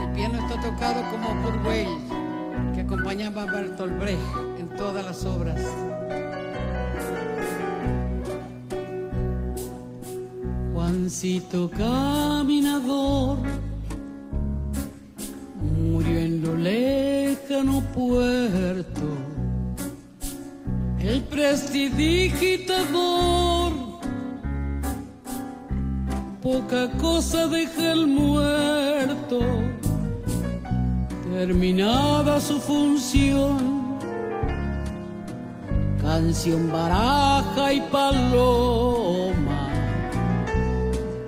El piano está tocado como por Weil, que acompañaba a Bertolt Brecht en todas las obras. Juancito caminador murió en lo lejano puerto. Su función. Canción, baraja y paloma,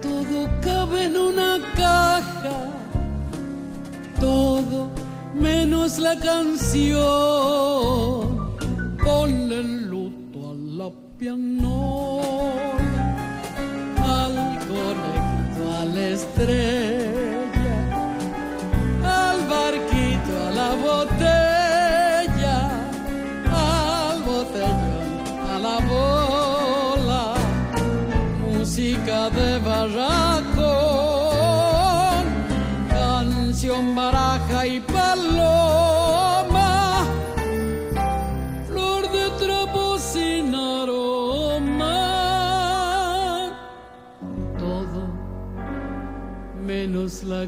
todo cabe en una caja, todo menos la canción.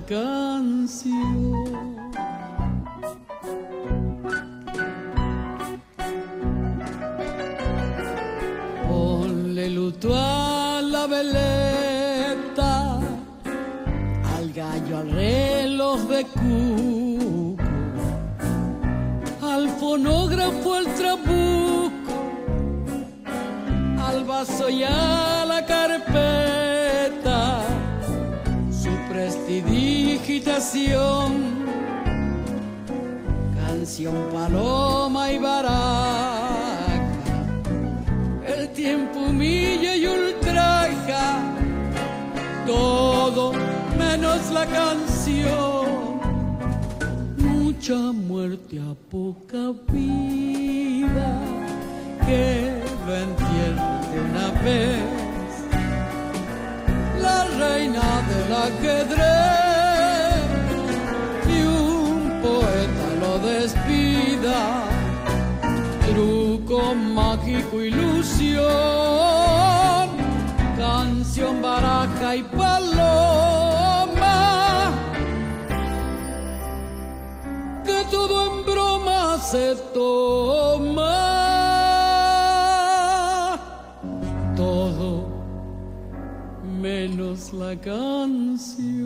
Canción. Ponle luto a la veleta, al gallo, al reloj de cuco, al fonógrafo, al trabuco al vaso y a la carpeta prestidigitación canción paloma y baraja el tiempo humilla y ultraja. Todo menos la canción. Mucha muerte a poca vida. Que lo entierre de una vez. La reina del ajedrez mágico ilusión canción baraja y paloma que todo en broma se toma. Todo menos la canción.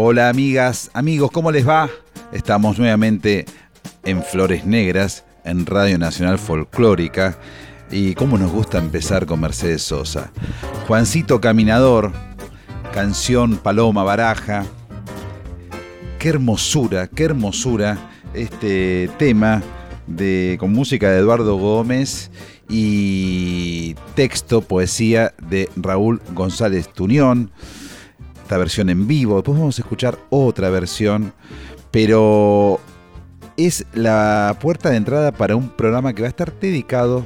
Hola amigas, amigos, ¿cómo les va? Estamos nuevamente en Flores Negras, en Radio Nacional Folclórica. Y cómo nos gusta empezar con Mercedes Sosa. Juancito Caminador, canción Paloma Baraja. Qué hermosura, qué hermosura este tema de, con música de Eduardo Gómez y texto, poesía de Raúl González Tuñón esta versión en vivo. Después vamos a escuchar otra versión, pero es la puerta de entrada para un programa que va a estar dedicado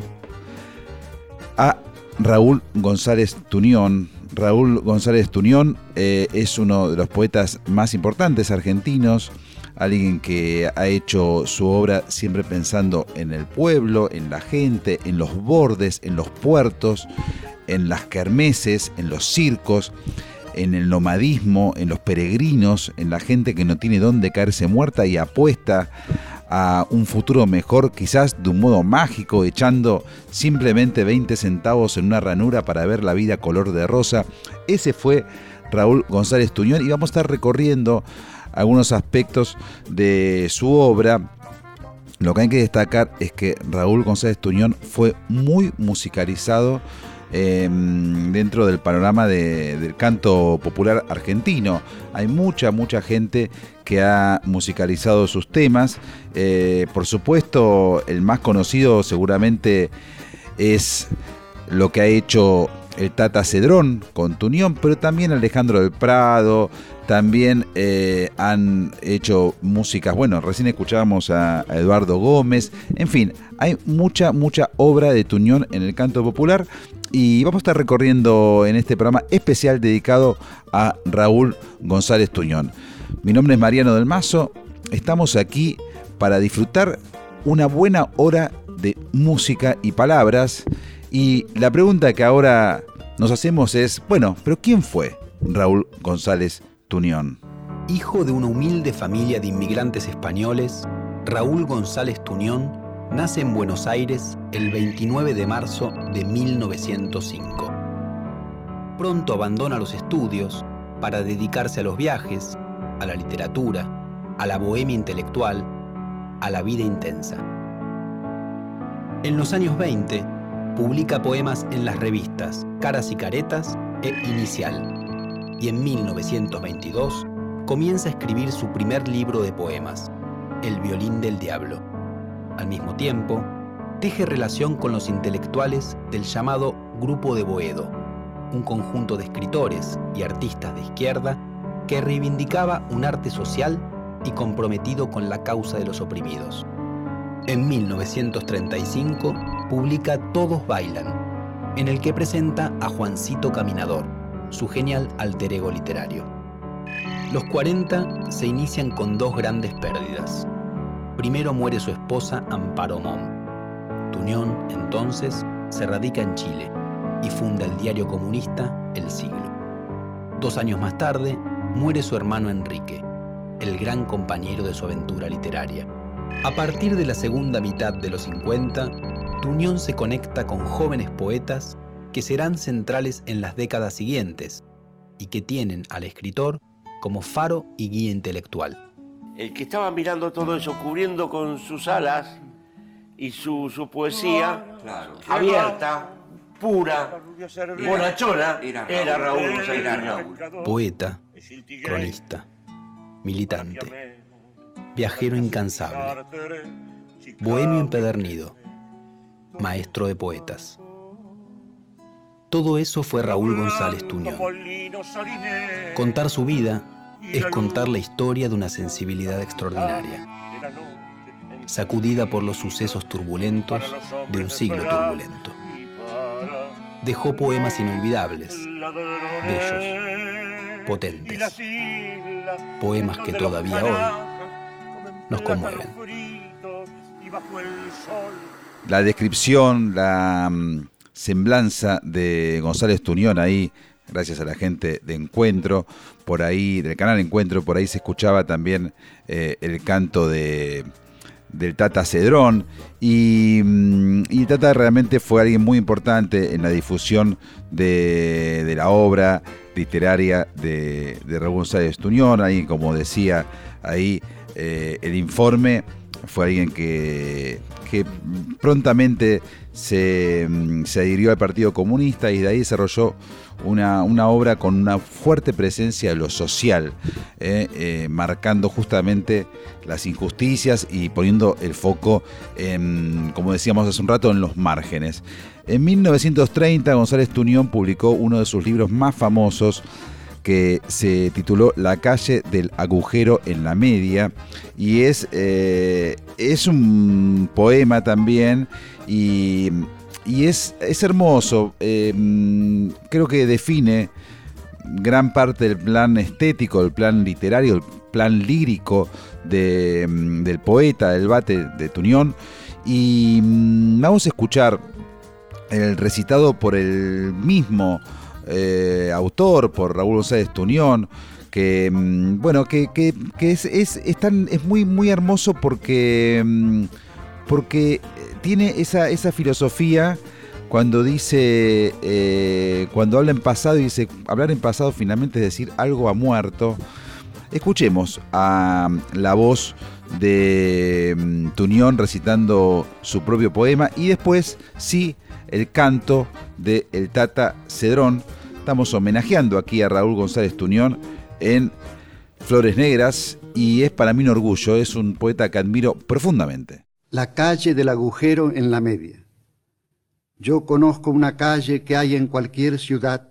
a Raúl González Tuñón. Raúl González Tuñón eh, es uno de los poetas más importantes argentinos, alguien que ha hecho su obra siempre pensando en el pueblo, en la gente, en los bordes, en los puertos, en las kermeses, en los circos en el nomadismo, en los peregrinos, en la gente que no tiene dónde caerse muerta y apuesta a un futuro mejor, quizás de un modo mágico, echando simplemente 20 centavos en una ranura para ver la vida color de rosa. Ese fue Raúl González Tuñón y vamos a estar recorriendo algunos aspectos de su obra. Lo que hay que destacar es que Raúl González Tuñón fue muy musicalizado em, dentro del panorama del canto popular argentino. Hay mucha, mucha gente que ha musicalizado sus temas. Eh, por supuesto, el más conocido seguramente es lo que ha hecho el Tata Cedrón con Tunión, pero también Alejandro del Prado, también eh, han hecho músicas, bueno, recién escuchábamos a, Eduardo Gómez, en fin, hay mucha, mucha obra de Tuñón en el canto popular y vamos a estar recorriendo en este programa especial dedicado a Raúl González Tuñón. Mi nombre es Mariano del Mazo, estamos aquí para disfrutar una buena hora de música y palabras y la pregunta que ahora nos hacemos es, bueno, pero ¿quién fue Raúl González Tunión? Hijo de una humilde familia de inmigrantes españoles, Raúl González Tunión nace en Buenos Aires el 29 de marzo de 1905. Pronto abandona los estudios para dedicarse a los viajes, a la literatura, a la bohemia intelectual, a la vida intensa. En los años 20, publica poemas en las revistas Caras y Caretas e Inicial. Y en 1922 comienza a escribir su primer libro de poemas, El violín del diablo. Al mismo tiempo, teje relación con los intelectuales del llamado Grupo de Boedo, un conjunto de escritores y artistas de izquierda que reivindicaba un arte social y comprometido con la causa de los oprimidos. En 1935 publica Todos Bailan, en el que presenta a Juancito Caminador, su genial alter ego literario. Los 40 se inician con dos grandes pérdidas. Primero muere su esposa Amparo Mom. Tuñón, entonces, se radica en Chile y funda el diario comunista El Siglo. Dos años más tarde, muere su hermano Enrique, el gran compañero de su aventura literaria. A partir de la segunda mitad de los 50, Tuñón se conecta con jóvenes poetas que serán centrales en las décadas siguientes y que tienen al escritor como faro y guía intelectual. El que estaba mirando todo eso, cubriendo con sus alas y su, poesía abierta, pura, bonachona, era, Raúl Poeta, cronista, militante viajero incansable, bohemio empedernido, maestro de poetas. Todo eso fue Raúl González Tuñón. Contar su vida es contar la historia de una sensibilidad extraordinaria, sacudida por los sucesos turbulentos de un siglo turbulento. Dejó poemas inolvidables, bellos, potentes, poemas que todavía hoy nos conmueven. La descripción, la mm, semblanza de González Tuñón ahí, gracias a la gente de Encuentro, por ahí, del canal Encuentro, por ahí se escuchaba también eh, el canto de, del Tata Cedrón. Y, mm, y, Tata realmente fue alguien muy importante en la difusión de, de la obra literaria de, de Raúl González Tuñón, ahí como decía ahí eh, el informe fue alguien que, prontamente se, se, adhirió al Partido Comunista y de ahí desarrolló una, obra con una fuerte presencia de lo social, eh, eh, marcando justamente las injusticias y poniendo el foco, en, como decíamos hace un rato, en los márgenes. En 1930 González Tuñón publicó uno de sus libros más famosos, que se tituló La calle del agujero en la media y es, eh, es un poema también y, es, es, hermoso, eh, creo que define gran parte del plan estético, del plan literario, el plan lírico del poeta, del bate de Tunión. Y mm, vamos a escuchar el recitado por el mismo eh, autor, por Raúl González Tunión, que mm, bueno, que, es, es, es, muy, muy hermoso porque, mm, porque tiene esa, esa filosofía cuando dice, eh, cuando habla en pasado y dice, hablar en pasado finalmente es decir algo ha muerto. Escuchemos a la voz de mm, Tunión recitando su propio poema y después sí el canto de El Tata Cedrón. Estamos homenajeando aquí a Raúl González Tuñón en Flores Negras y es para mí un orgullo, es un poeta que admiro profundamente. La calle del agujero en la media. Yo conozco una calle que hay en cualquier ciudad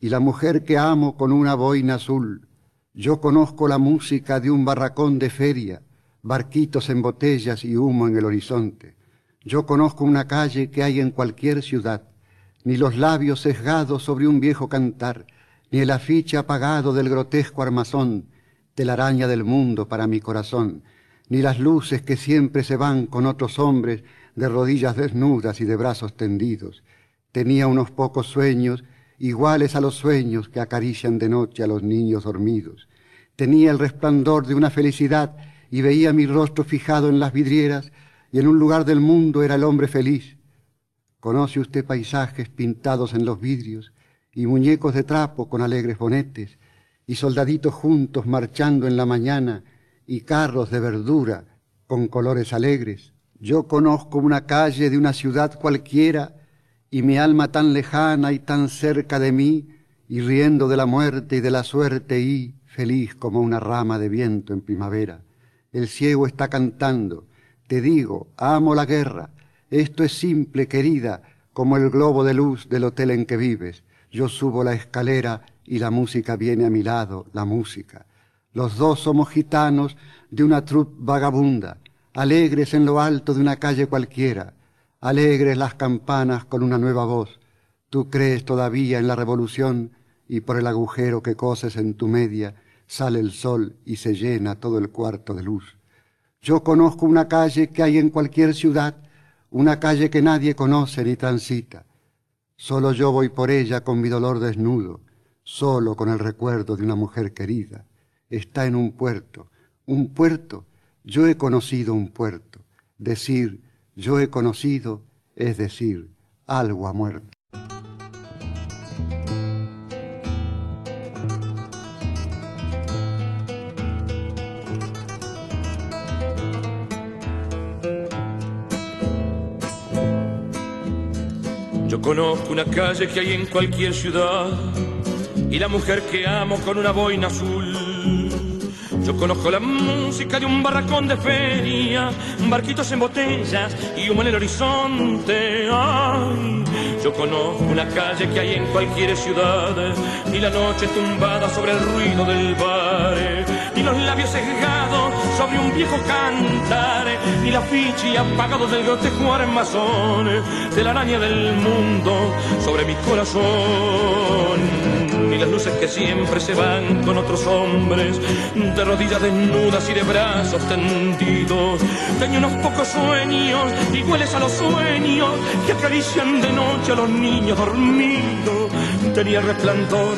y la mujer que amo con una boina azul. Yo conozco la música de un barracón de feria, barquitos en botellas y humo en el horizonte. Yo conozco una calle que hay en cualquier ciudad, ni los labios sesgados sobre un viejo cantar, ni el afiche apagado del grotesco armazón, araña del mundo para mi corazón, ni las luces que siempre se van con otros hombres de rodillas desnudas y de brazos tendidos. Tenía unos pocos sueños iguales a los sueños que acarician de noche a los niños dormidos. Tenía el resplandor de una felicidad y veía mi rostro fijado en las vidrieras y en un lugar del mundo era el hombre feliz. Conoce usted paisajes pintados en los vidrios y muñecos de trapo con alegres bonetes y soldaditos juntos marchando en la mañana y carros de verdura con colores alegres. Yo conozco una calle de una ciudad cualquiera y mi alma tan lejana y tan cerca de mí y riendo de la muerte y de la suerte y feliz como una rama de viento en primavera. El ciego está cantando, te digo, amo la guerra, esto es simple, querida, como el globo de luz del hotel en que vives. Yo subo la escalera y la música viene a mi lado, la música. Los dos somos gitanos de una troupe vagabunda, alegres en lo alto de una calle cualquiera, alegres las campanas con una nueva voz. Tú crees todavía en la revolución y por el agujero que coses en tu media sale el sol y se llena todo el cuarto de luz. Yo conozco una calle que hay en cualquier ciudad, una calle que nadie conoce ni transita. Solo yo voy por ella con mi dolor desnudo, solo con el recuerdo de una mujer querida. Está en un puerto, un puerto, yo he conocido un puerto. Decir yo he conocido es decir, algo ha muerto. Yo conozco una calle que hay en cualquier ciudad y la mujer que amo con una boina azul. Yo conozco la música de un barracón de feria, barquitos en botellas y humo en el horizonte. Yo conozco una calle que hay en cualquier ciudad y la noche tumbada sobre el ruido del bar los labios sesgados sobre un viejo cantar y la fichi apagado del grotesco armazón de la araña del mundo sobre mi corazón y las luces que siempre se van con otros hombres, de rodillas desnudas y de brazos tendidos. Tenía unos pocos sueños, iguales a los sueños que acarician de noche a los niños dormidos. Tenía resplandor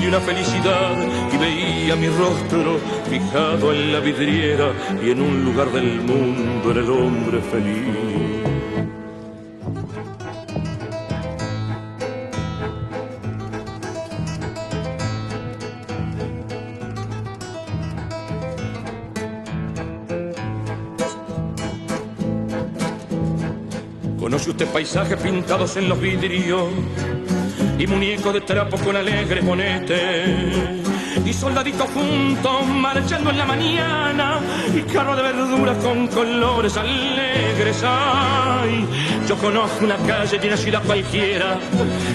de una felicidad y veía mi rostro fijado en la vidriera y en un lugar del mundo era el hombre feliz. Paisajes pintados en los vidrios y muñecos de trapo con alegres monetes y soldaditos juntos marchando en la mañana y carro de verduras con colores alegres. Ay, yo conozco una calle de una ciudad cualquiera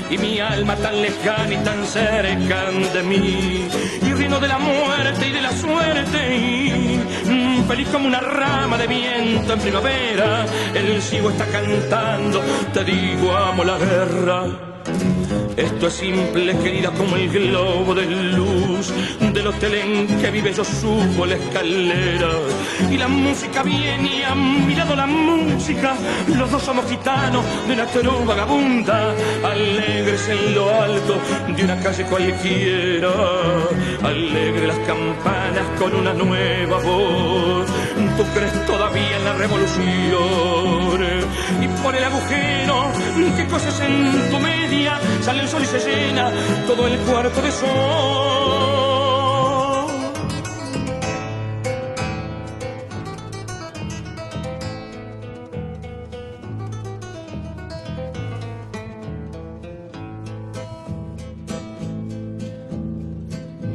y mi alma tan lejana y tan cerca de mí y riendo de la muerte y de la suerte y feliz como una rama de viento en primavera. El ciego está cantando te digo amo la guerra esto es simple, querida, como el globo de luz del hotel en que vive. Yo subo la escalera y la música viene y a mi lado la música. Los dos somos gitanos de una toro vagabunda, alegres en lo alto de una calle cualquiera. Alegre las campanas con una nueva voz tú crees todavía en la revolución. Y por el agujero, qué cosas en tu media, sale el sol y se llena todo el cuarto de sol.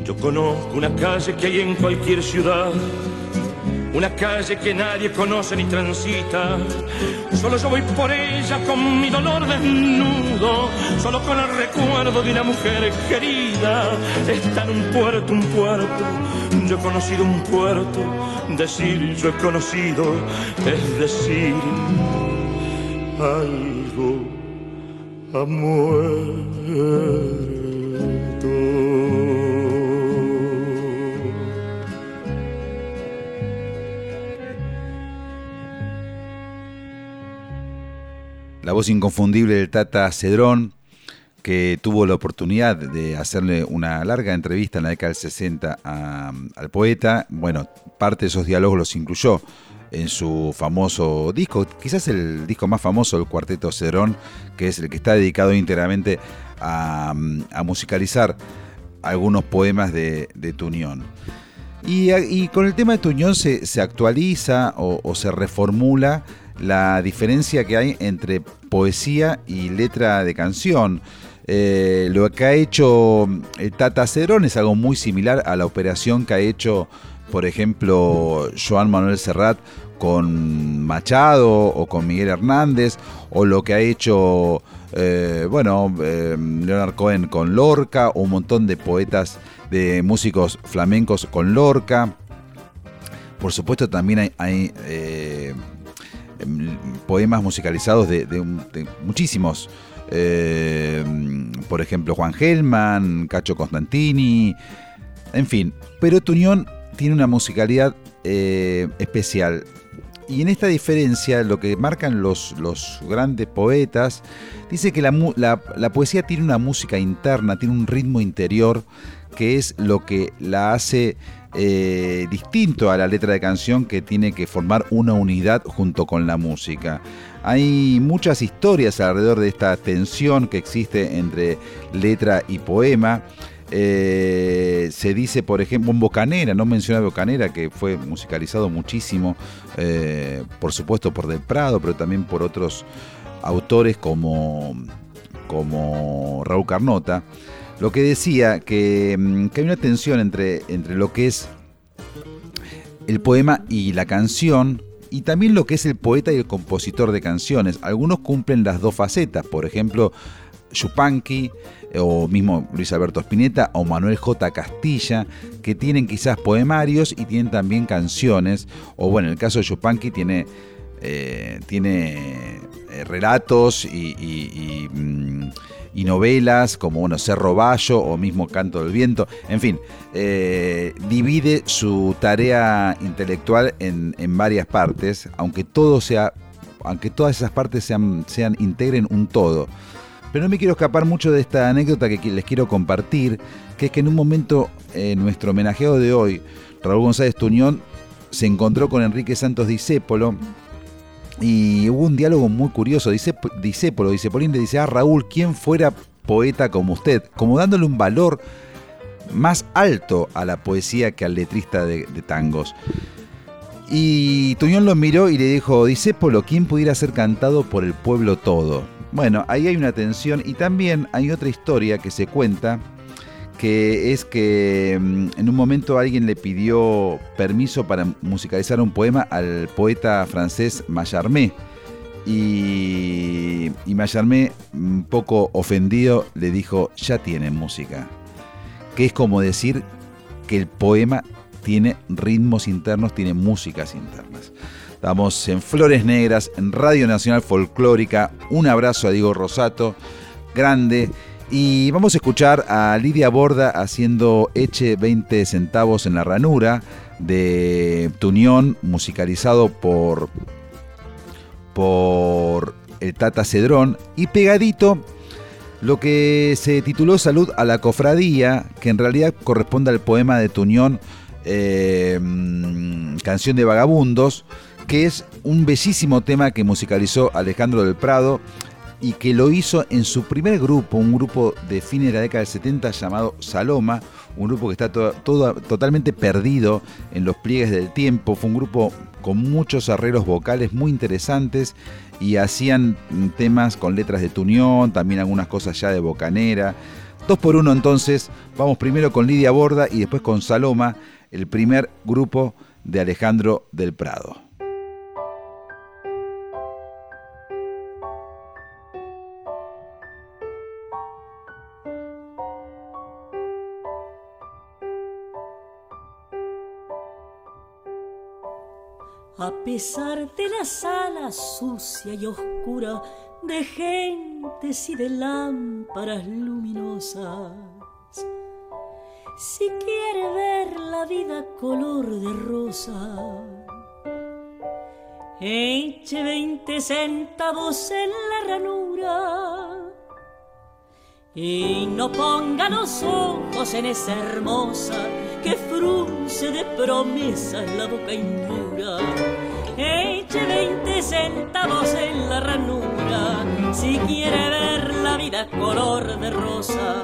Yo conozco una calle que hay en cualquier ciudad una calle que nadie conoce ni transita. Solo yo voy por ella con mi dolor desnudo, solo con el recuerdo de una mujer querida. Está en un puerto, un puerto, yo he conocido un puerto, decir yo he conocido, es decir, algo ha la voz inconfundible del Tata Cedrón, que tuvo la oportunidad de hacerle una larga entrevista en la década del 60 al poeta. Bueno, parte de esos diálogos los incluyó en su famoso disco, quizás el disco más famoso del cuarteto Cedrón, que es el que está dedicado íntegramente a, musicalizar algunos poemas de, de Tuñón. Y, con el tema de Tuñón se, actualiza o se reformula la diferencia que hay entre poesía y letra de canción. Eh, lo que ha hecho eh, Tata Cedrón es algo muy similar a la operación que ha hecho, por ejemplo, Joan Manuel Serrat con Machado o con Miguel Hernández, o lo que ha hecho, eh, bueno, Leonard Cohen con Lorca, o un montón de poetas, de músicos flamencos con Lorca. Por supuesto, también hay poemas musicalizados de, muchísimos. Eh, por ejemplo, Juan Gelman, Cacho Constantini, en fin. Pero Tuñón tiene una musicalidad eh, especial. Y en esta diferencia, lo que marcan los, los grandes poetas, dice que la, la, poesía tiene una música interna, tiene un ritmo interior, que es lo que la hace eh, distinto a la letra de canción que tiene que formar una unidad junto con la música. Hay muchas historias alrededor de esta tensión que existe entre letra y poema. Eh, se dice, por ejemplo, en Bocanera, no menciona Bocanera, que fue musicalizado muchísimo, eh, por supuesto por Del Prado, pero también por otros autores como, como Raúl Carnota lo que decía que, mm, que, hay una tensión entre, entre lo que es el poema y la canción, y también lo que es el poeta y el compositor de canciones. Algunos cumplen las dos facetas, por ejemplo, Yupanqui, o mismo Luis Alberto Spinetta, o Manuel J. Castilla, que tienen quizás poemarios y tienen también canciones, o bueno, en el caso de Yupanqui tiene, eh, tiene eh, relatos y, mm, y novelas como bueno, Cerro Bayo o mismo Canto del Viento. En fin, eh, divide su tarea intelectual en, varias partes, aunque todo sea, aunque todas esas partes sean, sean, integren un todo. Pero no me quiero escapar mucho de esta anécdota que les quiero compartir, que es que en un momento, en nuestro homenajeado de hoy, Raúl González Tuñón se encontró con Enrique Santos Discépolo, y hubo un diálogo muy curioso. Dice, dice Polín le dice, a ah, Raúl, ¿quién fuera poeta como usted? Como dándole un valor más alto a la poesía que al letrista de, tangos. Y Tuñón lo miró y le dijo, Disépolo, ¿quién pudiera ser cantado por el pueblo todo? Bueno, ahí hay una tensión y también hay otra historia que se cuenta que es que mm, en un momento alguien le pidió permiso para musicalizar un poema al poeta francés Mallarmé. Y, y Mallarmé, un poco ofendido, le dijo, ya tiene música. Que es como decir que el poema tiene ritmos internos, tiene músicas internas. Estamos en Flores Negras, en Radio Nacional Folclórica. Un abrazo a Diego Rosato, grande. Y vamos a escuchar a Lidia Borda haciendo Eche 20 centavos en la ranura de Tunión, musicalizado por, por el Tata Cedrón. Y pegadito lo que se tituló Salud a la Cofradía, que en realidad corresponde al poema de Tunión, eh, Canción de Vagabundos, que es un bellísimo tema que musicalizó Alejandro del Prado y que lo hizo en su primer grupo, un grupo de fines de la década del 70 llamado Saloma, un grupo que está todo, totalmente perdido en los pliegues del tiempo, fue un grupo con muchos arreglos vocales muy interesantes y hacían temas con letras de Tunión, también algunas cosas ya de Bocanera. Dos por uno entonces, vamos primero con Lidia Borda y después con Saloma, el primer grupo de Alejandro del Prado. A pesar de la sala sucia y oscura de gentes y de lámparas luminosas, si quiere ver la vida color de rosa, eche veinte centavos en la ranura y no ponga los ojos en esa hermosa que frunce de promesas la boca impura. Eche veinte centavos en la ranura si quiere ver la vida color de rosa.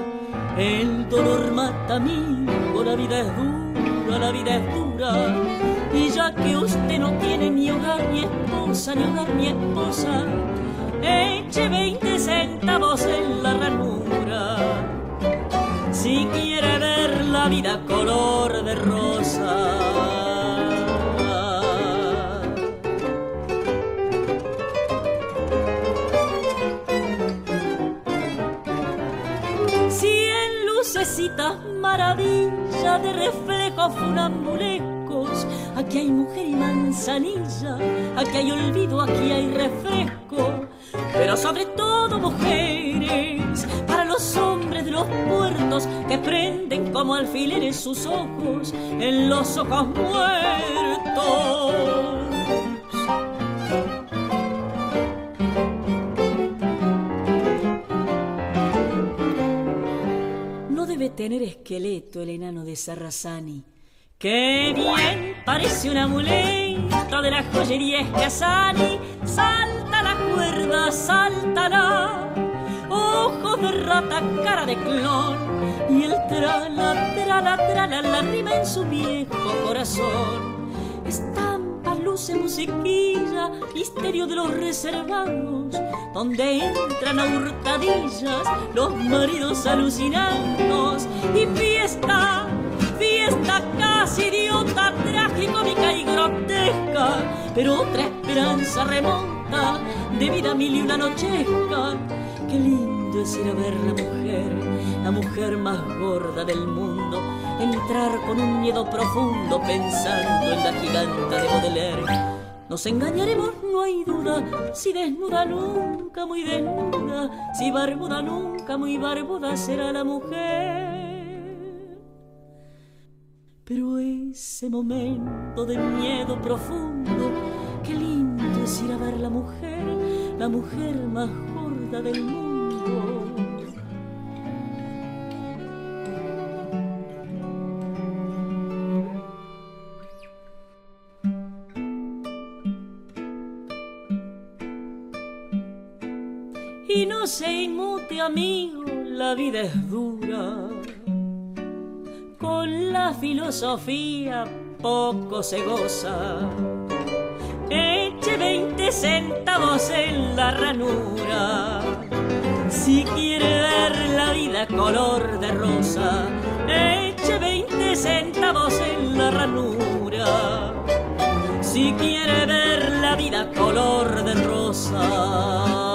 El dolor mata amigo, la vida es dura, la vida es dura. Y ya que usted no tiene ni hogar ni esposa, ni hogar ni esposa, eche veinte centavos en la ranura si quiere ver la vida color de rosa. Maravilla de reflejos funambulescos, aquí hay mujer y manzanilla, aquí hay olvido, aquí hay refresco, pero sobre todo mujeres para los hombres de los puertos que prenden como alfileres sus ojos en los ojos muertos. Tener esqueleto el enano de Sarrazani. ¡Qué bien! Parece un amuleto de la joyería Escasani. Salta la cuerda, saltará ojos de rata, cara de clon, y el trala, trala, trala, la rima en su viejo corazón. Estampa, luce, musiquilla, misterio de los reservados, donde entran a hurtadillas los maridos alucinados, y fiesta, fiesta casi idiota, tragicómica y grotesca, pero otra esperanza remonta de vida mil y una nochesca. Qué lindo es ir a ver la mujer, la mujer más gorda del mundo, entrar con un miedo profundo pensando en la giganta de Baudelaire. Nos engañaremos, no hay duda, si desnuda nunca muy desnuda, si barbuda nunca muy barbuda será la mujer. Pero ese momento de miedo profundo, qué lindo es ir a ver la mujer, la mujer más del mundo. La vida es dura. Con la filosofía poco se goza eche 20 centavos en la ranura. Si quiere ver la vida color de rosa, eche 20 centavos en la ranura. Si quiere ver la vida color de rosa.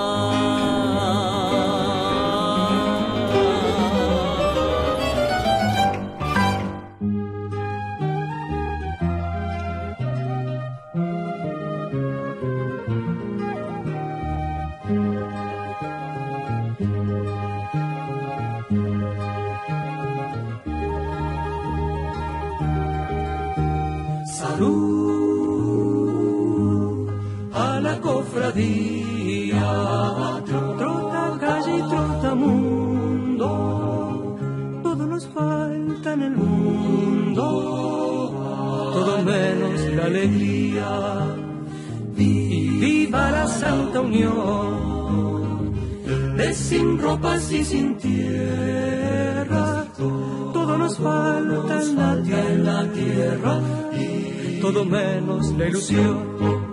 Viva la Santa Unión, de sin ropas y sin tierra, todo nos falta en la tierra, todo menos la ilusión.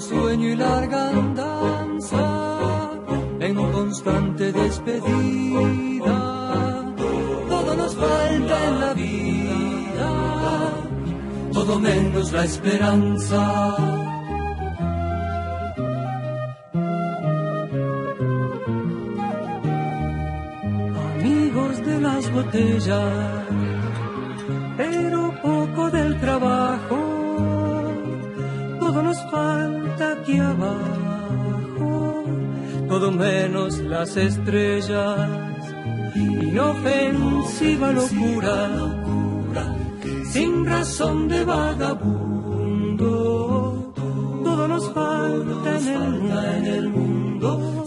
Sueño y larga andanza, constante despedida. Todo menos la esperanza. Amigos de las botellas, pero poco del trabajo, todo nos falta aquí abajo todo menos las estrellas. Inofensiva locura, sin razón de vagabundo. Todo nos falta en el mundo,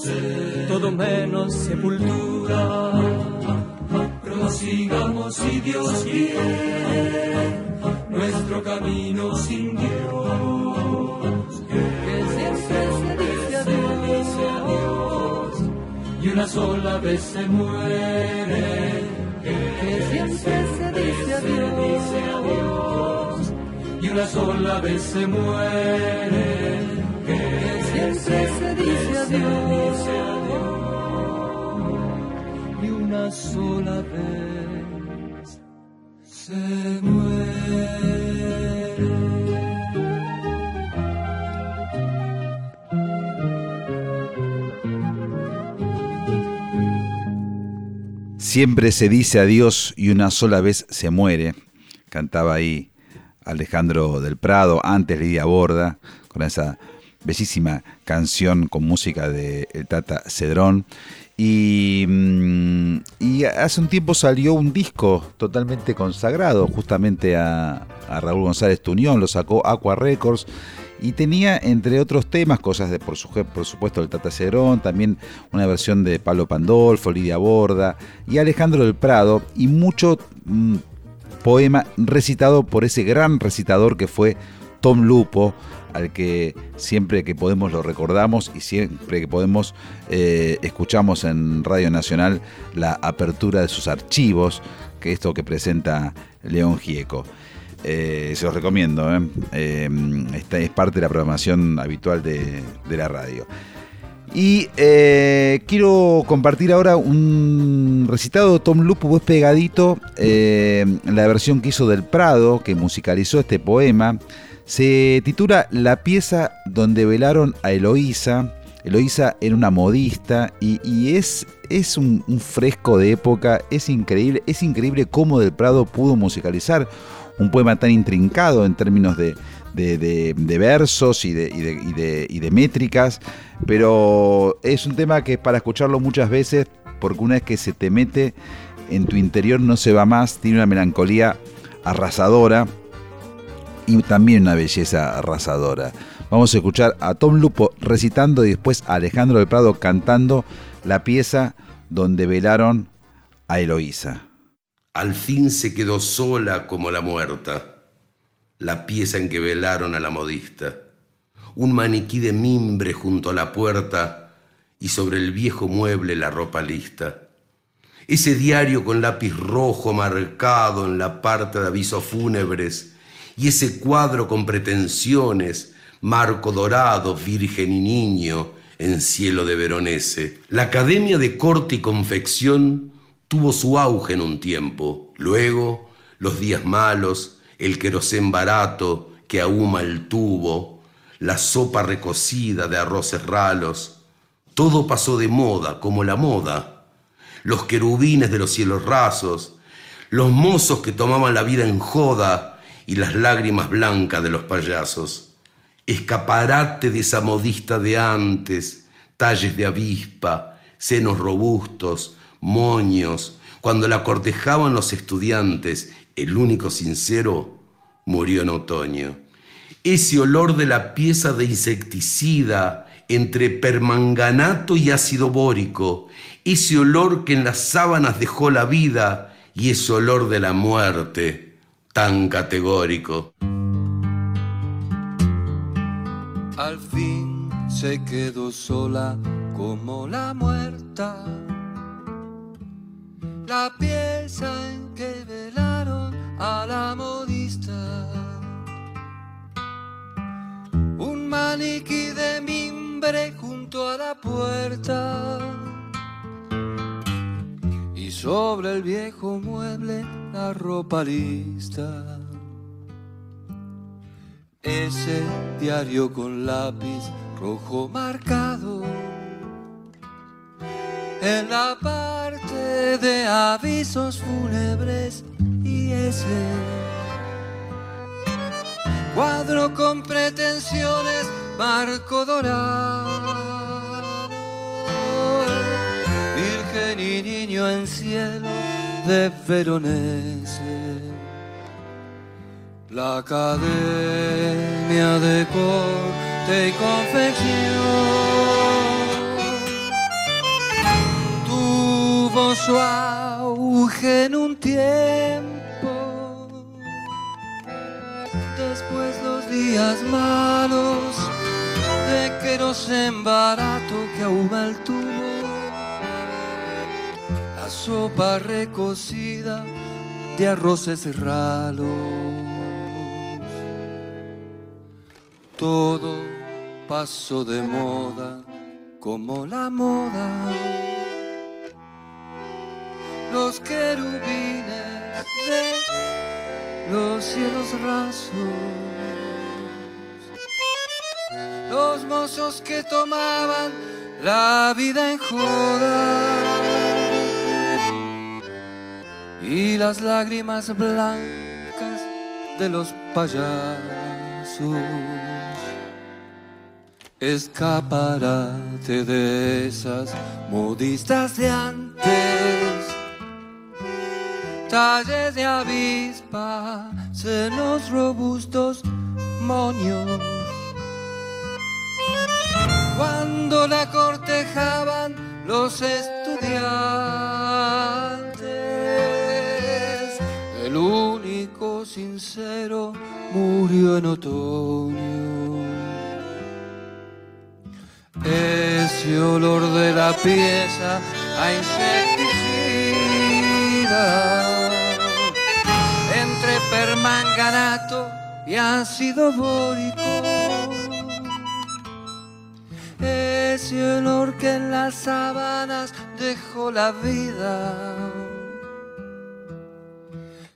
todo menos sepultura. Prosigamos si Dios quiere nuestro camino sin Dios. Que se dice adiós y una sola vez se muere. Que se dice adiós y una sola vez se muere. Que siempre se dice adiós y una sola vez se muere. Siempre se dice adiós y una sola vez se muere. Cantaba ahí Alejandro del Prado, antes Lidia Borda, con esa bellísima canción con música de el Tata Cedrón. Y, mm, y, hace un tiempo salió un disco totalmente consagrado justamente a, a Raúl González Tuñón, lo sacó Aqua Records y tenía, entre otros temas, cosas de, por, supuesto, el Tata Cerón, también una versión de Pablo Pandolfo, Lidia Borda y Alejandro del Prado, y mucho mm, poema recitado por ese gran recitador que fue Tom Lupo, al que siempre que podemos lo recordamos y siempre que podemos eh, escuchamos en Radio Nacional la apertura de sus archivos, que es esto que presenta León Gieco. Eh, se los recomiendo. ¿eh? Eh, esta es parte de la programación habitual de, la radio. Y quiero compartir ahora un recitado de Tom Lupo, pues pegadito, la versión que hizo del Prado, que musicalizó este poema. Se titula La pieza donde velaron a Eloísa. Eloísa era una modista y, es, es un, un, fresco de época, es increíble, es increíble cómo Del Prado pudo musicalizar un poema tan intrincado en términos de, versos y de, de, métricas, pero es un tema que para escucharlo muchas veces, porque una vez que se te mete en tu interior no se va más, tiene una melancolía arrasadora y también una belleza arrasadora. Vamos a escuchar a Tom Lupo recitando y después a Alejandro del Prado cantando la pieza donde velaron a Eloísa. Al fin se quedó sola como la muerta, la pieza en que velaron a la modista. Un maniquí de mimbre junto a la puerta y sobre el viejo mueble la ropa lista. Ese diario con lápiz rojo marcado en la parte de avisos fúnebres y ese cuadro con pretensiones, marco dorado, virgen y niño en cielo de Veronese. La Academia de Corte y Confección tuvo su auge en un tiempo. Luego, los días malos, el querosén barato que ahuma el tubo, la sopa recocida de arroces ralos. Todo pasó de moda, como la moda. Los querubines de los cielos rasos, los mozos que tomaban la vida en joda y las lágrimas blancas de los payasos. Escaparate de esa modista de antes, talles de avispa, senos robustos, moños, cuando la cortejaban los estudiantes, el único sincero murió en otoño. Ese olor de la pieza de insecticida entre permanganato y ácido bórico, ese olor que en las sábanas dejó la vida y ese olor de la muerte tan categórico. Al fin se quedó sola como la muerta la pieza en que velaron a la modista. Un maniquí de mimbre junto a la puerta sobre el viejo mueble la ropa lista. Ese diario con lápiz rojo marcado. En la parte de avisos fúnebres y ese cuadro con pretensiones, marco dorado y niño en cielo de Veronese. La academia de corte y confección su auge en un tiempo. Después los días malos de que no se embarato que ahuma el tubo sopa recocida de arroces ralos. Todo pasó de moda como la moda. Los querubines de los cielos rasos. Los mozos que tomaban la vida en joda y las lágrimas blancas de los payasos. Escaparate de esas modistas de antes, talles de avispa, senos robustos, moños. Cuando la cortejaban los estudiantes el único sincero murió en otoño. Ese olor de la pieza a insecticida entre permanganato y ácido bórico. Ese olor que en las sábanas dejó la vida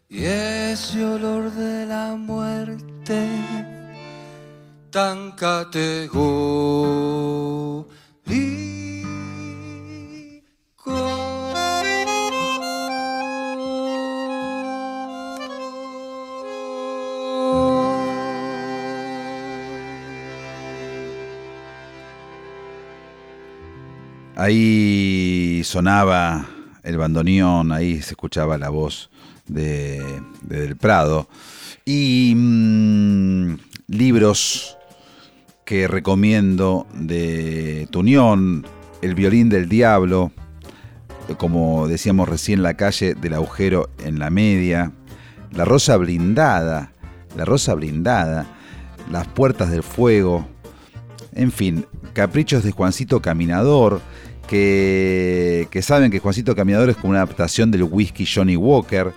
y ese olor de la muerte tan categórico. Ahí sonaba el bandoneón, ahí se escuchaba la voz de, Del Prado. Y mm, libros que recomiendo de Tunión, El violín del diablo, como decíamos recién, La calle del agujero en la media, La rosa blindada, La rosa blindada, Las puertas del fuego, en fin, Caprichos de Juancito Caminador, que, saben que Juancito Caminador es como una adaptación del whisky Johnny Walker.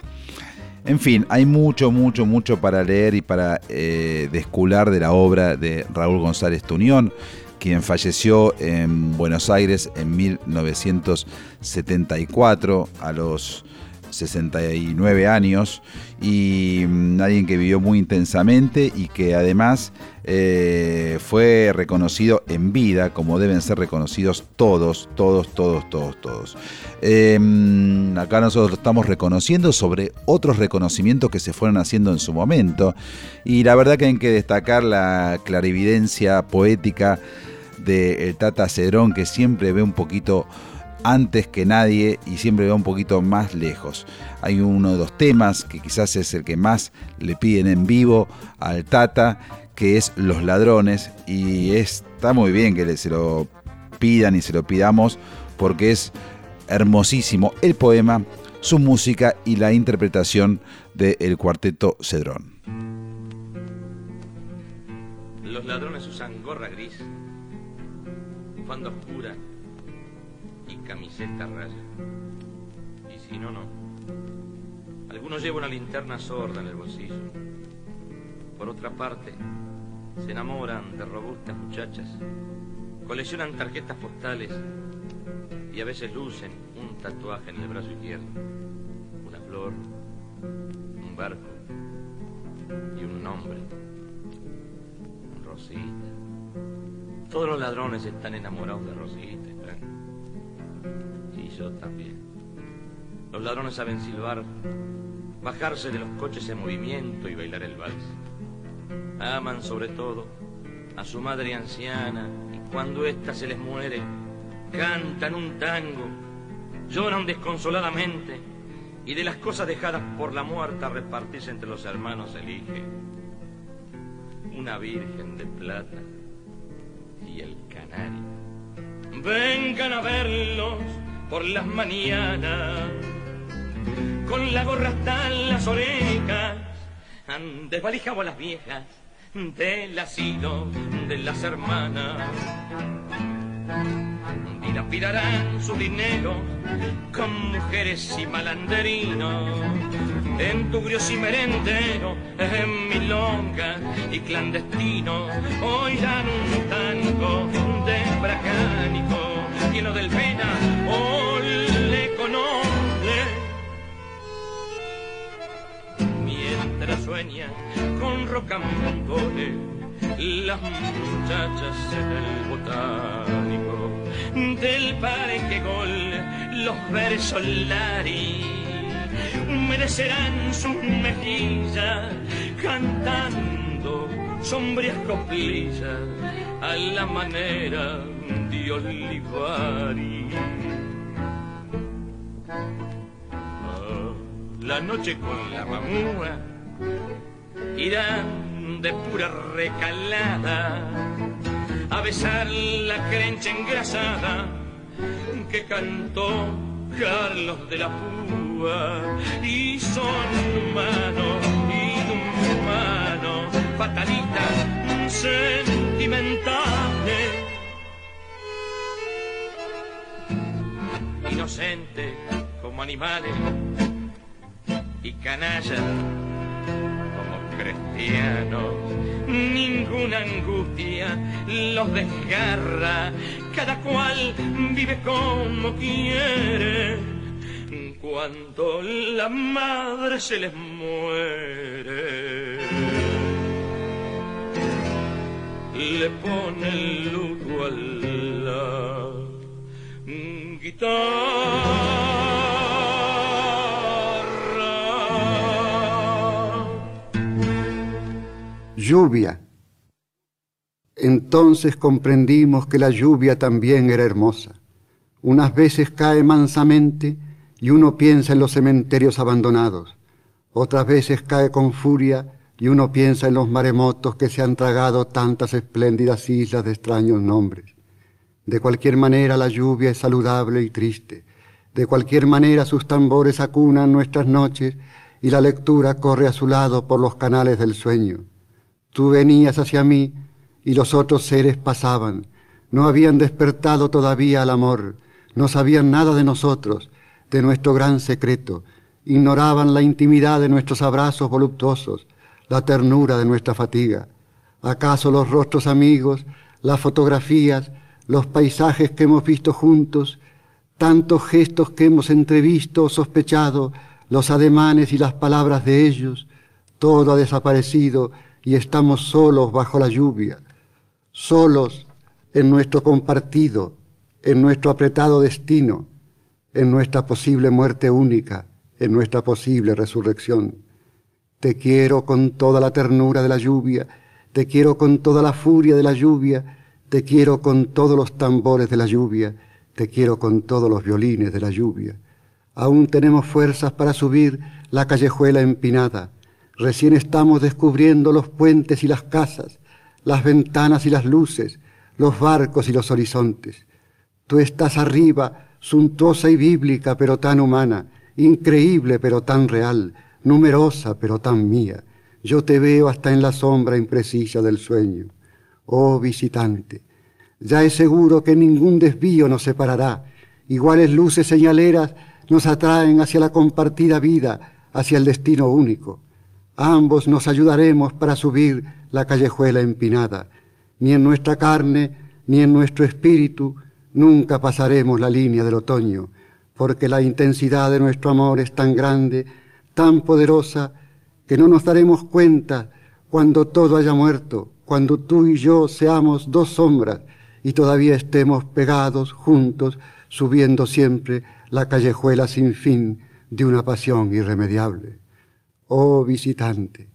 En fin, hay mucho, mucho, mucho para leer y para eh, descular de la obra de Raúl González Tunión, quien falleció en Buenos Aires en 1974 a los 69 años y mm, alguien que vivió muy intensamente y que además eh, fue reconocido en vida como deben ser reconocidos todos, todos, todos, todos, todos. Em, acá nosotros estamos reconociendo sobre otros reconocimientos que se fueron haciendo en su momento y la verdad que hay que destacar la clarividencia poética de Tata Cedrón que siempre ve un poquito antes que nadie y siempre va un poquito más lejos. Hay uno de los temas que quizás es el que más le piden en vivo al Tata, que es Los Ladrones, y está muy bien que se lo pidan y se lo pidamos porque es hermosísimo el poema, su música y la interpretación del cuarteto Cedrón. Los ladrones usan gorra gris, bufanda oscura camiseta raya. Y si no, no. Algunos llevan una linterna sorda en el bolsillo. Por otra parte, se enamoran de robustas muchachas, coleccionan tarjetas postales y a veces lucen un tatuaje en el brazo izquierdo, una flor, un barco y un nombre, Rosita. Todos los ladrones están enamorados de Rosita, y yo también. Los ladrones saben silbar, bajarse de los coches en movimiento y bailar el vals. Aman sobre todo a su madre anciana y cuando ésta se les muere, cantan un tango, lloran desconsoladamente y de las cosas dejadas por la muerta repartirse entre los hermanos elige una virgen de plata y el canario. Vengan a verlos por las mañanas, con la gorra hasta las orejas, desvalijamos las viejas del asilo de las hermanas. Dilapidarán su dinero con mujeres y malanderinos, en tugrios y merendero, en milonga y clandestino, oirán un tango de bracánico, lleno del pena, o le conoce. Mientras sueña con rocambole, las muchachas en el botánico del parenque gol, los versos lari humedecerán sus mejillas cantando sombrías coplillas a la manera de Olivari. Ah, la noche con la mamúa irán de pura recalada a besar la crencha engrasada que cantó Carlos de la Púa y son humanos y humanos fatalistas sentimentales inocentes como animales y canallas como cristianos ninguna angustia los desgarra, cada cual vive como quiere. Cuando la madre se les muere, le pone el guitarra. Lluvia. Entonces comprendimos que la lluvia también era hermosa. Unas veces cae mansamente y uno piensa en los cementerios abandonados. Otras veces cae con furia y uno piensa en los maremotos que se han tragado tantas espléndidas islas de extraños nombres. De cualquier manera la lluvia es saludable y triste. De cualquier manera sus tambores acunan nuestras noches y la lectura corre a su lado por los canales del sueño. Tú venías hacia mí y los otros seres pasaban. No habían despertado todavía al amor, no sabían nada de nosotros, de nuestro gran secreto, ignoraban la intimidad de nuestros abrazos voluptuosos, la ternura de nuestra fatiga. ¿Acaso los rostros amigos, las fotografías, los paisajes que hemos visto juntos, tantos gestos que hemos entrevisto o sospechado, los ademanes y las palabras de ellos, todo ha desaparecido y estamos solos bajo la lluvia, solos en nuestro compartido, en nuestro apretado destino, en nuestra posible muerte única, en nuestra posible resurrección. Te quiero con toda la ternura de la lluvia, te quiero con toda la furia de la lluvia, te quiero con todos los tambores de la lluvia, te quiero con todos los violines de la lluvia. Aún tenemos fuerzas para subir la callejuela empinada, Recién estamos descubriendo los puentes y las casas, las ventanas y las luces, los barcos y los horizontes. Tú estás arriba, suntuosa y bíblica, pero tan humana, increíble, pero tan real, numerosa, pero tan mía. Yo te veo hasta en la sombra imprecisa del sueño. Oh visitante, ya es seguro que ningún desvío nos separará. Iguales luces señaleras nos atraen hacia la compartida vida, hacia el destino único. Ambos nos ayudaremos para subir la callejuela empinada. Ni en nuestra carne, ni en nuestro espíritu, nunca pasaremos la línea del otoño. porque la intensidad de nuestro amor es tan grande, tan poderosa, que no nos daremos cuenta cuando todo haya muerto, cuando tú y yo seamos dos sombras y todavía estemos pegados juntos, subiendo siempre la callejuela sin fin de una pasión irremediable. Oh visitante,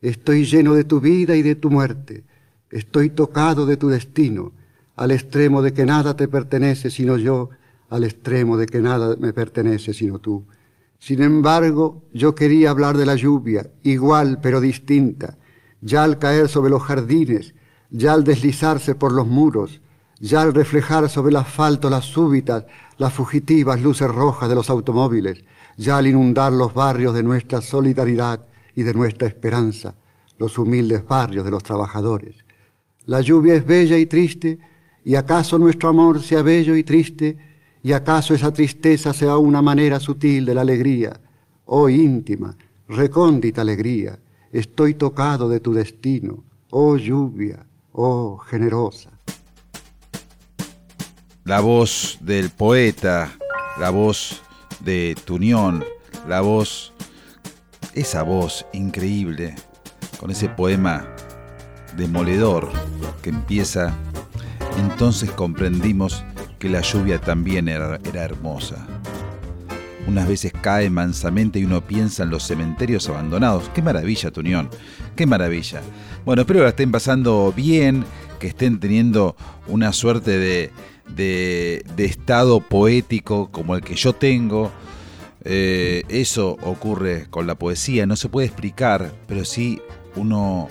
estoy lleno de tu vida y de tu muerte, estoy tocado de tu destino, al extremo de que nada te pertenece sino yo, al extremo de que nada me pertenece sino tú. Sin embargo, yo quería hablar de la lluvia, igual pero distinta, ya al caer sobre los jardines, ya al deslizarse por los muros, ya al reflejar sobre el asfalto las súbitas, las fugitivas luces rojas de los automóviles, ya al inundar los barrios de nuestra solidaridad y de nuestra esperanza, los humildes barrios de los trabajadores. La lluvia es bella y triste, y acaso nuestro amor sea bello y triste, y acaso esa tristeza sea una manera sutil de la alegría. Oh íntima, recóndita alegría, estoy tocado de tu destino, oh lluvia, oh generosa. La voz del poeta, la voz de Tunión, la voz, esa voz increíble, con ese poema demoledor que empieza, entonces comprendimos que la lluvia también era, era hermosa. Unas veces cae mansamente y uno piensa en los cementerios abandonados. Qué maravilla, Tunión. Qué maravilla. Bueno, espero que la estén pasando bien, que estén teniendo una suerte de, de, estado poético como el que yo tengo. Eh, eso ocurre con la poesía, no se puede explicar, pero sí uno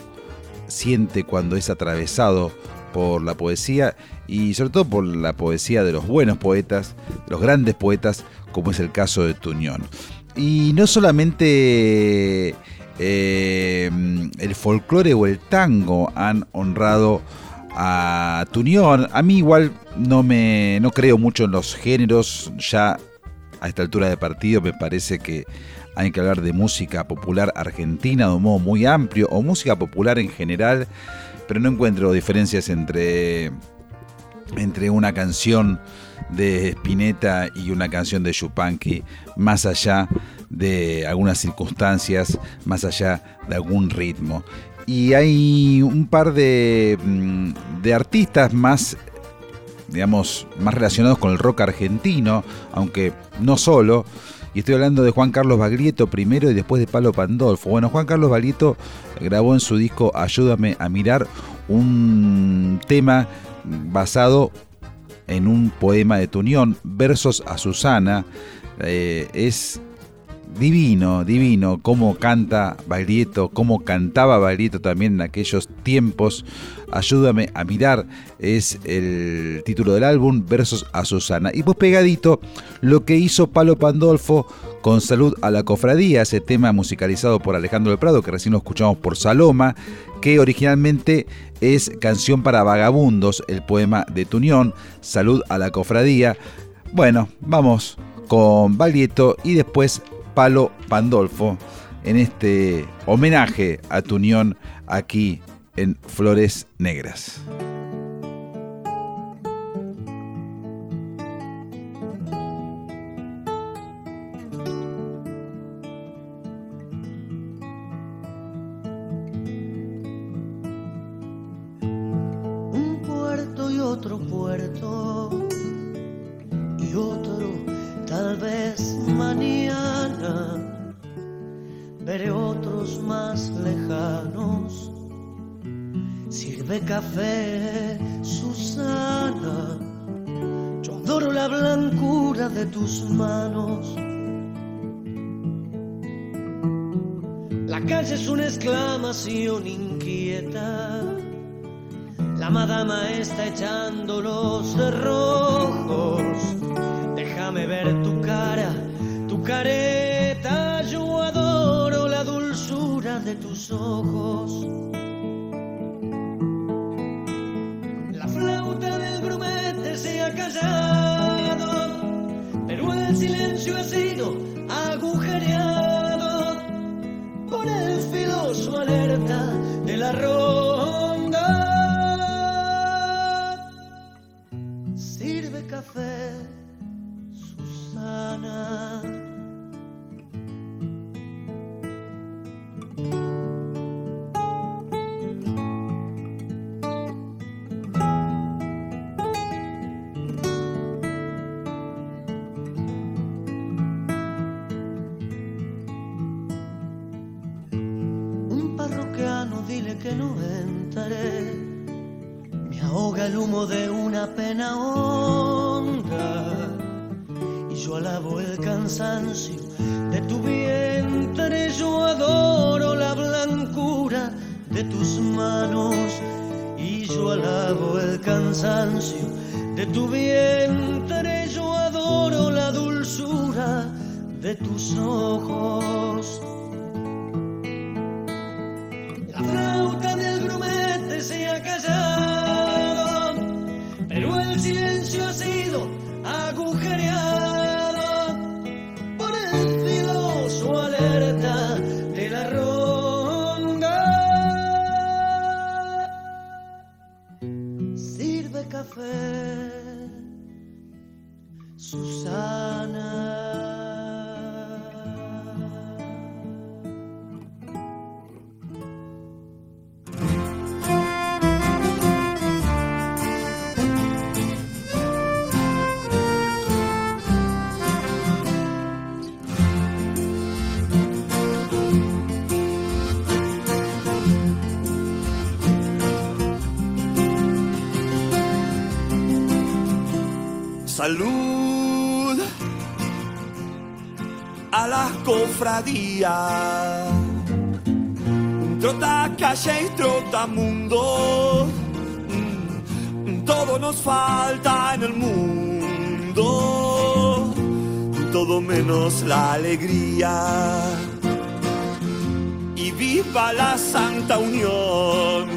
siente cuando es atravesado por la poesía y sobre todo por la poesía de los buenos poetas, los grandes poetas, como es el caso de Tuñón. Y no solamente eh, el folclore o el tango han honrado a Tuñón. A mí igual no me no creo mucho en los géneros, ya a esta altura de partido me parece que hay que hablar de música popular argentina de un modo muy amplio o música popular en general, pero no encuentro diferencias entre entre una canción de Spinetta y una canción de Yupanqui, más allá de algunas circunstancias, más allá de algún ritmo. Y hay un par de, mm, de artistas más digamos, más relacionados con el rock argentino, aunque no solo. Y estoy hablando de Juan Carlos Baglietto primero y después de Palo Pandolfo. Bueno, Juan Carlos Baglietto grabó en su disco Ayúdame a mirar un tema basado en un poema de Tunión, versos a Susana. Eh, es divino, divino, cómo canta Baglietto, cómo cantaba Baglietto también en aquellos tiempos. Ayúdame a mirar, es el título del álbum, Versos a Susana. Y pues pegadito, lo que hizo Palo Pandolfo con Salud a la Cofradía, ese tema musicalizado por Alejandro del Prado, que recién lo escuchamos por Saloma, que originalmente es Canción para Vagabundos, el poema de Tunión, Salud a la Cofradía. Bueno, vamos con Baglietto y después Palo Pandolfo en este homenaje a Tunión aquí en Flores Negras. La calle es una exclamación inquieta. La madama está echando los cerrojos. Déjame ver tu cara, tu careta. Yo adoro la dulzura de tus ojos. pero el silencio ha sido alerta de la cofradía. Trota calle y trota mundo. Mm, Todo nos falta en el mundo. Todo menos la alegría. Y viva la santa unión.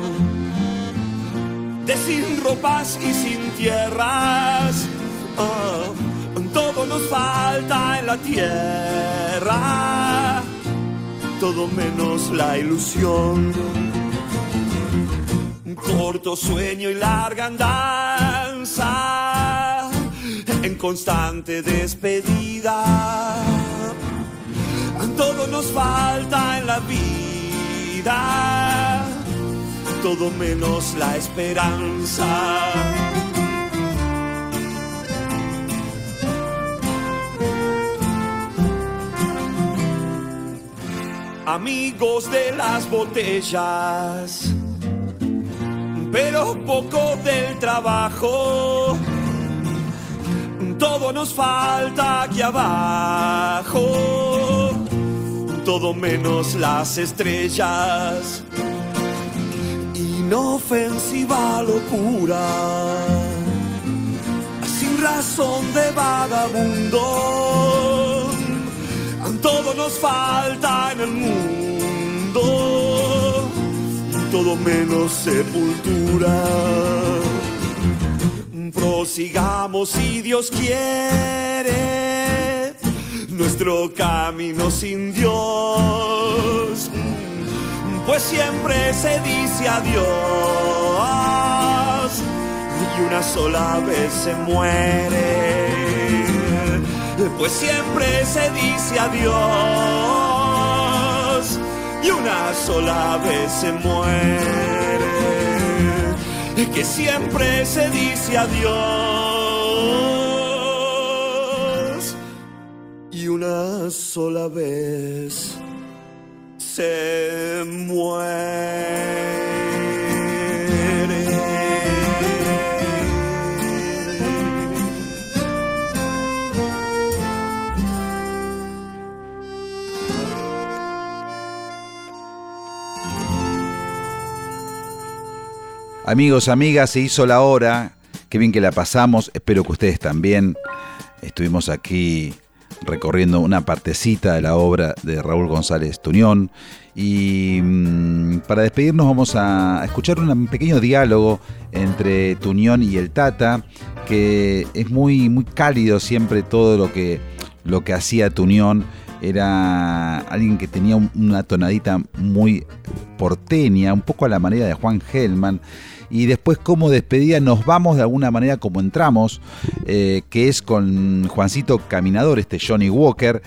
De sin ropas y sin tierras. Nos falta en la tierra, todo menos la ilusión. Un corto sueño y larga andanza en constante despedida. Todo nos falta en la vida, todo menos la esperanza. Amigos de las botellas, pero poco del trabajo. Todo nos falta aquí abajo, todo menos las estrellas. Inofensiva locura, sin razón de vagabundo nos falta en el mundo, todo menos sepultura. Prosigamos si Dios quiere nuestro camino sin Dios, pues siempre se dice adiós y una sola vez se muere pues siempre se dice adiós. Y una sola vez se muere, que siempre se dice adiós. Y una sola vez se muere. Amigos, amigas, se hizo la hora. Qué bien que la pasamos. Espero que ustedes también. Estuvimos aquí recorriendo una partecita de la obra de Raúl González Tuñón. Y mm, para despedirnos vamos a escuchar un pequeño diálogo entre Tuñón y el Tata, que es muy, muy cálido siempre todo lo que, lo que hacía Tuñón era alguien que tenía una tonadita muy porteña, un poco a la manera de Juan Gelman. Y después como despedida nos vamos de alguna manera como entramos, eh, que es con Juancito Caminador, este Johnny Walker,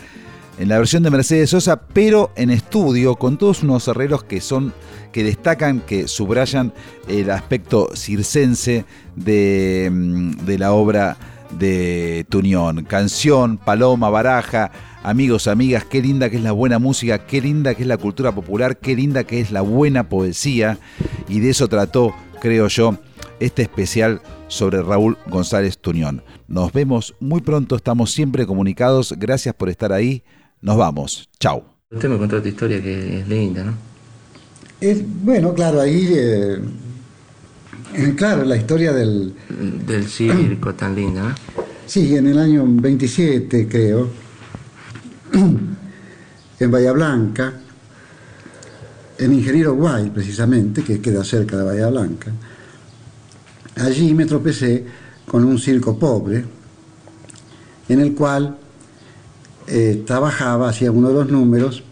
en la versión de Mercedes Sosa, pero en estudio, con todos unos herreros que son que destacan, que subrayan el aspecto circense de, mm, de la obra de Tunión. Canción, paloma, baraja, amigos, amigas, qué linda que es la buena música, qué linda que es la cultura popular, qué linda que es la buena poesía. Y de eso trató, creo yo, este especial sobre Raúl González Tunión. Nos vemos muy pronto, estamos siempre comunicados. Gracias por estar ahí. Nos vamos. Chao. Usted me contó otra historia que es linda, ¿no? Es, bueno, claro, ahí, eh, eh, claro, la historia del... Del circo tan linda, ¿no? Sí, en el año 27, creo, en Bahía Blanca, en Ingeniero Guay, precisamente, que queda cerca de Bahía Blanca, allí me tropecé con un circo pobre, en el cual eh, trabajaba, hacía uno de los números,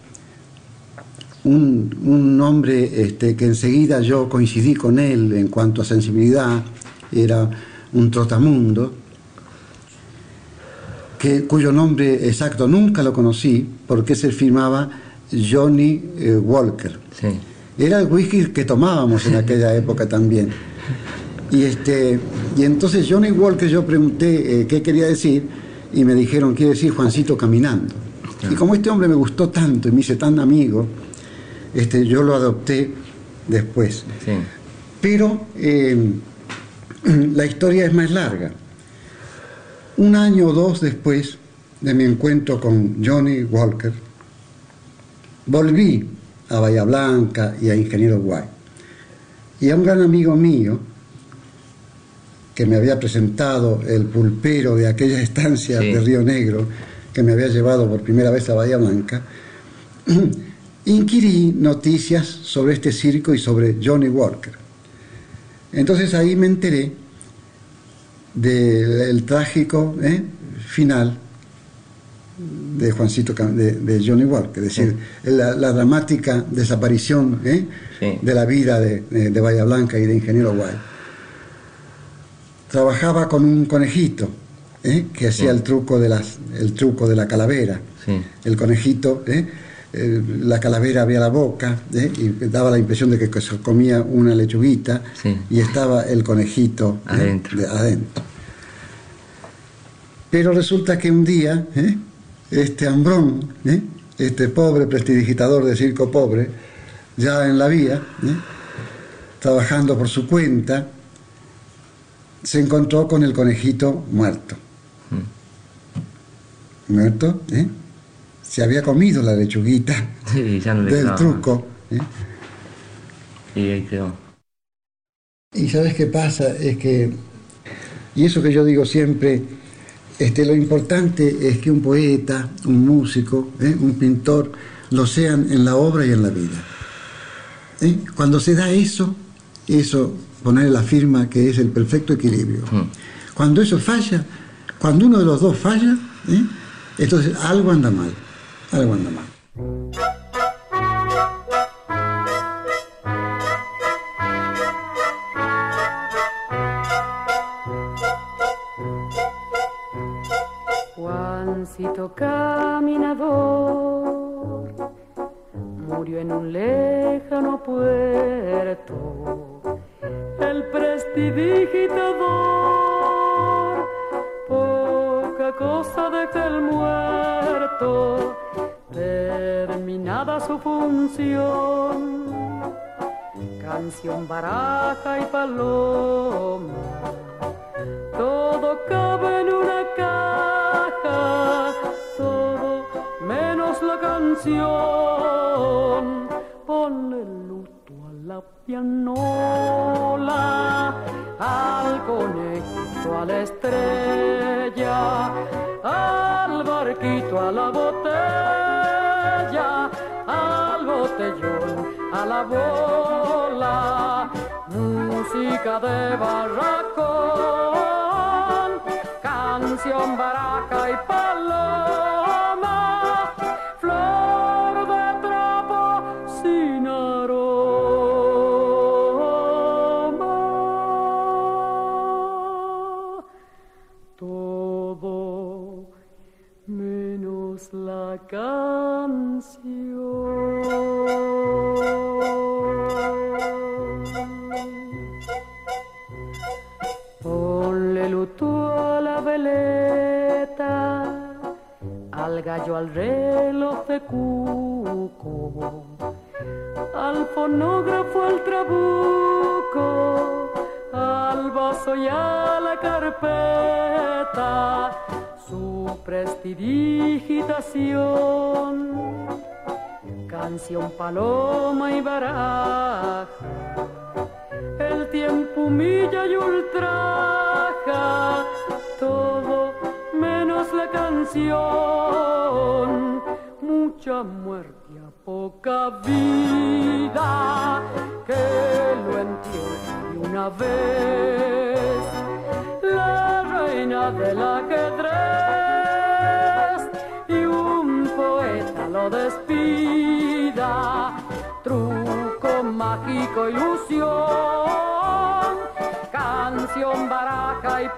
un, un hombre este, que enseguida yo coincidí con él en cuanto a sensibilidad, era un trotamundo, que, cuyo nombre exacto nunca lo conocí, porque se firmaba Johnny eh, Walker. Era el whisky que tomábamos en aquella época también. Y, este, y entonces Johnny Walker yo pregunté eh, qué quería decir y me dijeron, quiere decir Juancito caminando. Y como este hombre me gustó tanto y me hice tan amigo, este, yo lo adopté después. Pero eh, la historia es más larga. Un año o dos después de mi encuentro con Johnny Walker, volví a Bahía Blanca y a Ingeniero Guay. Y a un gran amigo mío, que me había presentado el pulpero de aquella estancia de Río Negro, que me había llevado por primera vez a Bahía Blanca, inquirí noticias sobre este circo y sobre Johnny Walker. Entonces ahí me enteré del trágico ¿eh? final de Juancito de, Johnny Walker, es decir, la, dramática desaparición ¿eh? de la vida de, de, Bahía Blanca y de Ingeniero Guay trabajaba con un conejito ¿eh? que hacía el truco de las el truco de la calavera. El conejito ¿eh? La calavera había la boca y daba la impresión de que se comía una lechuguita y estaba el conejito adentro. adentro. Pero resulta que un día este hambrón este pobre prestidigitador de circo pobre ya en la vía trabajando por su cuenta se encontró con el conejito muerto. Mm. Muerto, ¿eh? Se había comido la lechuguita del truco. ¿eh? Y ahí quedó. Y sabes qué pasa, es que, y eso que yo digo siempre, este, lo importante es que un poeta, un músico, ¿eh? un pintor, lo sean en la obra y en la vida. ¿Eh? Cuando se da eso, eso poner la firma que es el perfecto equilibrio. Hmm. Cuando eso falla, cuando uno de los dos falla, ¿eh? entonces algo anda mal, algo anda mal. Caminador. Murió en un lejano puerto. El prestidigitador. Poca cosa de que el muerto, terminada su función, canción, baraja y paloma, todo cabe en una caja, canción. Ponle luto a la pianola, al conejo, a la estrella, al barquito, a la botella, al botellón, a la bola, música de barracón, canción, baraca y paloma, canción. A la veleta, al gallo al reloj de cuco, al fonógrafo al trabuco, al vaso y a la carpeta prestidigitación, canción paloma y baraja, el tiempo humilla y ultraja, todo menos la canción, mucha muerte a poca vida, que lo entiende una vez ilusión, canción, baraja y